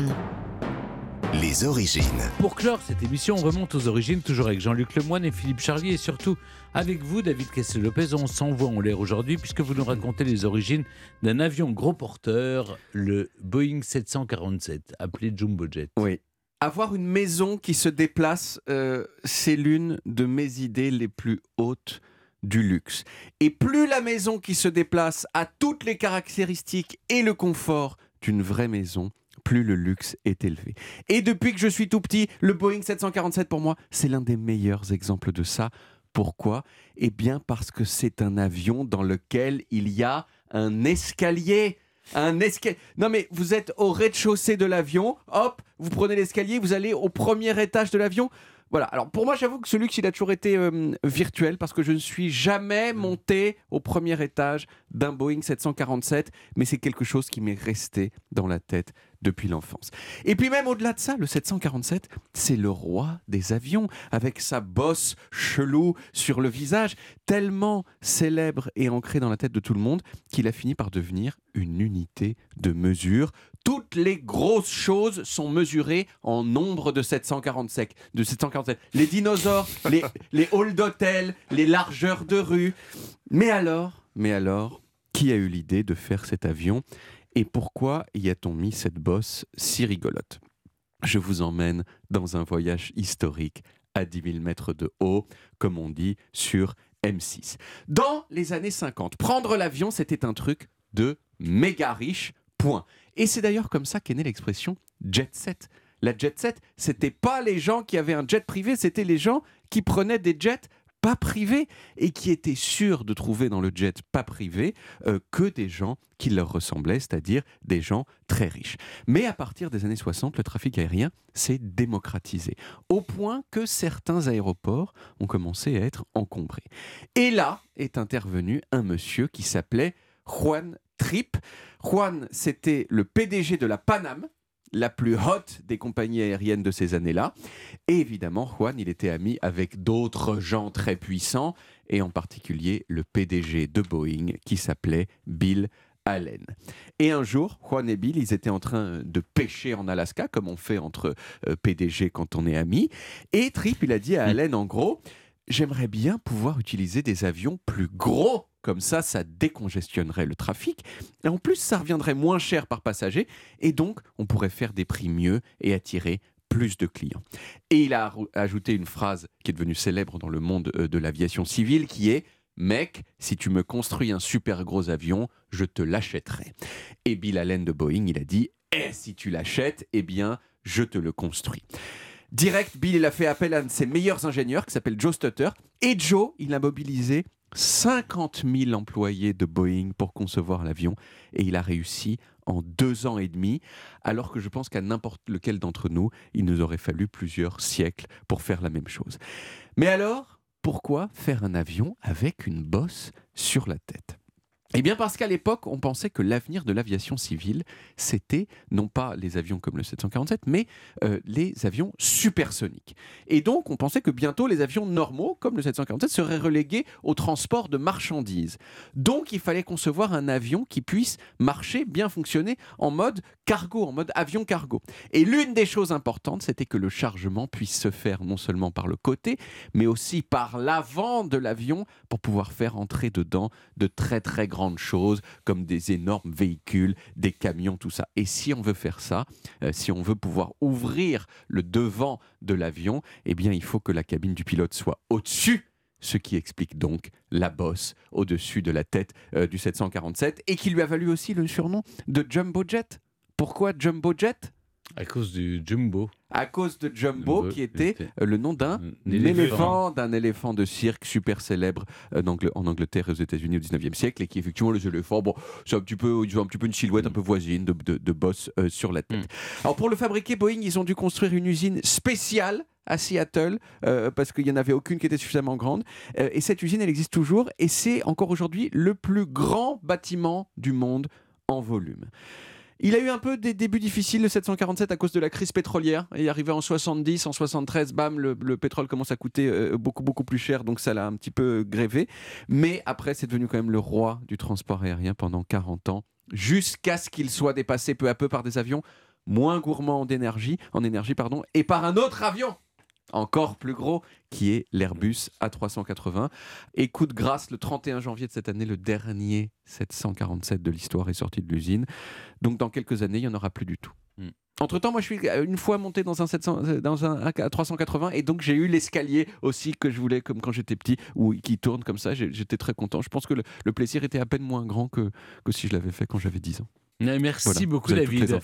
moderne. Les origines. Pour clore cette émission, on remonte aux origines, toujours avec Jean-Luc Lemoyne et Philippe Charlier, et surtout avec vous, David Castel-Lopez. On s'envoie en l'air aujourd'hui, puisque vous nous racontez les origines d'un avion gros porteur, le Boeing 747, appelé Jumbo Jet. Oui. Avoir une maison qui se déplace, euh, c'est l'une de mes idées les plus hautes du luxe. Et plus la maison qui se déplace a toutes les caractéristiques et le confort d'une vraie maison, plus le luxe est élevé. Et depuis que je suis tout petit, le Boeing 747 pour moi, c'est l'un des meilleurs exemples de ça. Pourquoi? Eh bien parce que c'est un avion dans lequel il y a un escalier. Un escalier. Non mais vous êtes au rez-de-chaussée de l'avion, hop, vous prenez l'escalier, vous allez au premier étage de l'avion. Voilà. Alors pour moi, j'avoue que ce luxe, il a toujours été euh, virtuel parce que je ne suis jamais monté au premier étage d'un Boeing 747, mais c'est quelque chose qui m'est resté dans la tête depuis l'enfance. Et puis même au-delà de ça, le 747, c'est le roi des avions, avec sa bosse chelou sur le visage, tellement célèbre et ancré dans la tête de tout le monde qu'il a fini par devenir une unité de mesure. Toutes les grosses choses sont mesurées en nombre de 747. De 747. Les dinosaures, les, les halls d'hôtel, les largeurs de rue. Mais alors, mais alors, qui a eu l'idée de faire cet avion? Et pourquoi y a-t-on mis cette bosse si rigolote? Je vous emmène dans un voyage historique à 10 000 mètres de haut, comme on dit sur M6. Dans les années 50, prendre l'avion, c'était un truc de méga riche, point. Et c'est d'ailleurs comme ça qu'est née l'expression jet set. La jet set, c'était pas les gens qui avaient un jet privé, c'était les gens qui prenaient des jets pas privés et qui étaient sûrs de trouver dans le jet pas privé euh, que des gens qui leur ressemblaient, c'est-à-dire des gens très riches. Mais à partir des années 60, le trafic aérien s'est démocratisé, au point que certains aéroports ont commencé à être encombrés. Et là est intervenu un monsieur qui s'appelait Juan Tripp. Juan, c'était le PDG de la Paname, la plus haute des compagnies aériennes de ces années-là. Et évidemment, Juan, il était ami avec d'autres gens très puissants, et en particulier le PDG de Boeing qui s'appelait Bill Allen. Et un jour, Juan et Bill, ils étaient en train de pêcher en Alaska, comme on fait entre euh, PDG quand on est amis. Et Tripp, il a dit à Allen, en gros, j'aimerais bien pouvoir utiliser des avions plus gros. Comme ça, ça décongestionnerait le trafic. Et en plus, ça reviendrait moins cher par passager. Et donc, on pourrait faire des prix mieux et attirer plus de clients. Et il a ajouté une phrase qui est devenue célèbre dans le monde euh, de l'aviation civile qui est Mec, si tu me construis un super gros avion, je te l'achèterai. Et Bill Allen de Boeing, il a dit Eh, si tu l'achètes, eh bien, je te le construis. Direct, Bill, il a fait appel à un de ses meilleurs ingénieurs qui s'appelle Joe Stutter. Et Joe, il a mobilisé 50 000 employés de Boeing pour concevoir l'avion. Et il a réussi en deux ans et demi, alors que je pense qu'à n'importe lequel d'entre nous, il nous aurait fallu plusieurs siècles pour faire la même chose. Mais alors, pourquoi faire un avion avec une bosse sur la tête? Eh bien parce qu'à l'époque, on pensait que l'avenir de l'aviation civile, c'était non pas les avions comme le 747, mais euh, les avions supersoniques. Et donc, on pensait que bientôt, les avions normaux, comme le 747, seraient relégués au transport de marchandises. Donc, il fallait concevoir un avion qui puisse marcher, bien fonctionner en mode cargo, en mode avion cargo. Et l'une des choses importantes, c'était que le chargement puisse se faire non seulement par le côté, mais aussi par l'avant de l'avion pour pouvoir faire entrer dedans de très très grands grandes choses comme des énormes véhicules, des camions, tout ça. Et si on veut faire ça, euh, si on veut pouvoir ouvrir le devant de l'avion, eh bien il faut que la cabine du pilote soit au-dessus ce qui explique donc la bosse au-dessus de la tête euh, du 747 et qui lui a valu aussi le surnom de Jumbo Jet. Pourquoi Jumbo Jet à cause du Jumbo. À cause de Jumbo, qui était euh, le nom d'un éléphant, d'un éléphant de cirque super célèbre euh, en Angleterre et aux États-Unis au 19e siècle, et qui effectivement les éléphants, bon, c'est un petit peu, ils ont un petit peu une silhouette un peu voisine de, de, boss euh, sur la tête. Mm. Alors pour le fabriquer, Boeing, ils ont dû construire une usine spéciale à Seattle parce qu'il n'y en avait aucune qui était suffisamment grande. et cette usine, elle existe toujours et c'est encore aujourd'hui le plus grand bâtiment du monde en volume. Il a eu un peu des débuts difficiles, le 747, à cause de la crise pétrolière. Il est arrivé en 70, en 73, bam, le, pétrole commence à coûter euh, beaucoup, beaucoup plus cher, donc ça l'a un petit peu grévé. Mais après, c'est devenu quand même le roi du transport aérien pendant 40 ans, jusqu'à ce qu'il soit dépassé peu à peu par des avions moins gourmand d'énergie, en énergie, pardon, et par un autre avion encore plus gros, qui est l'Airbus A380. Et coup de grâce, le 31 janvier de cette année, le dernier 747 de l'histoire est sorti de l'usine. Donc dans quelques années, il n'y en aura plus du tout. Hmm. Entre-temps, moi, je suis une fois monté dans un, 700, euh, dans un A380 et donc j'ai eu l'escalier aussi que je voulais, comme quand j'étais petit, où, qui tourne comme ça. J'étais très content. Je pense que le, le plaisir était à peine moins grand que, que si je l'avais fait quand j'avais 10 ans. Merci Voilà, beaucoup David. infos.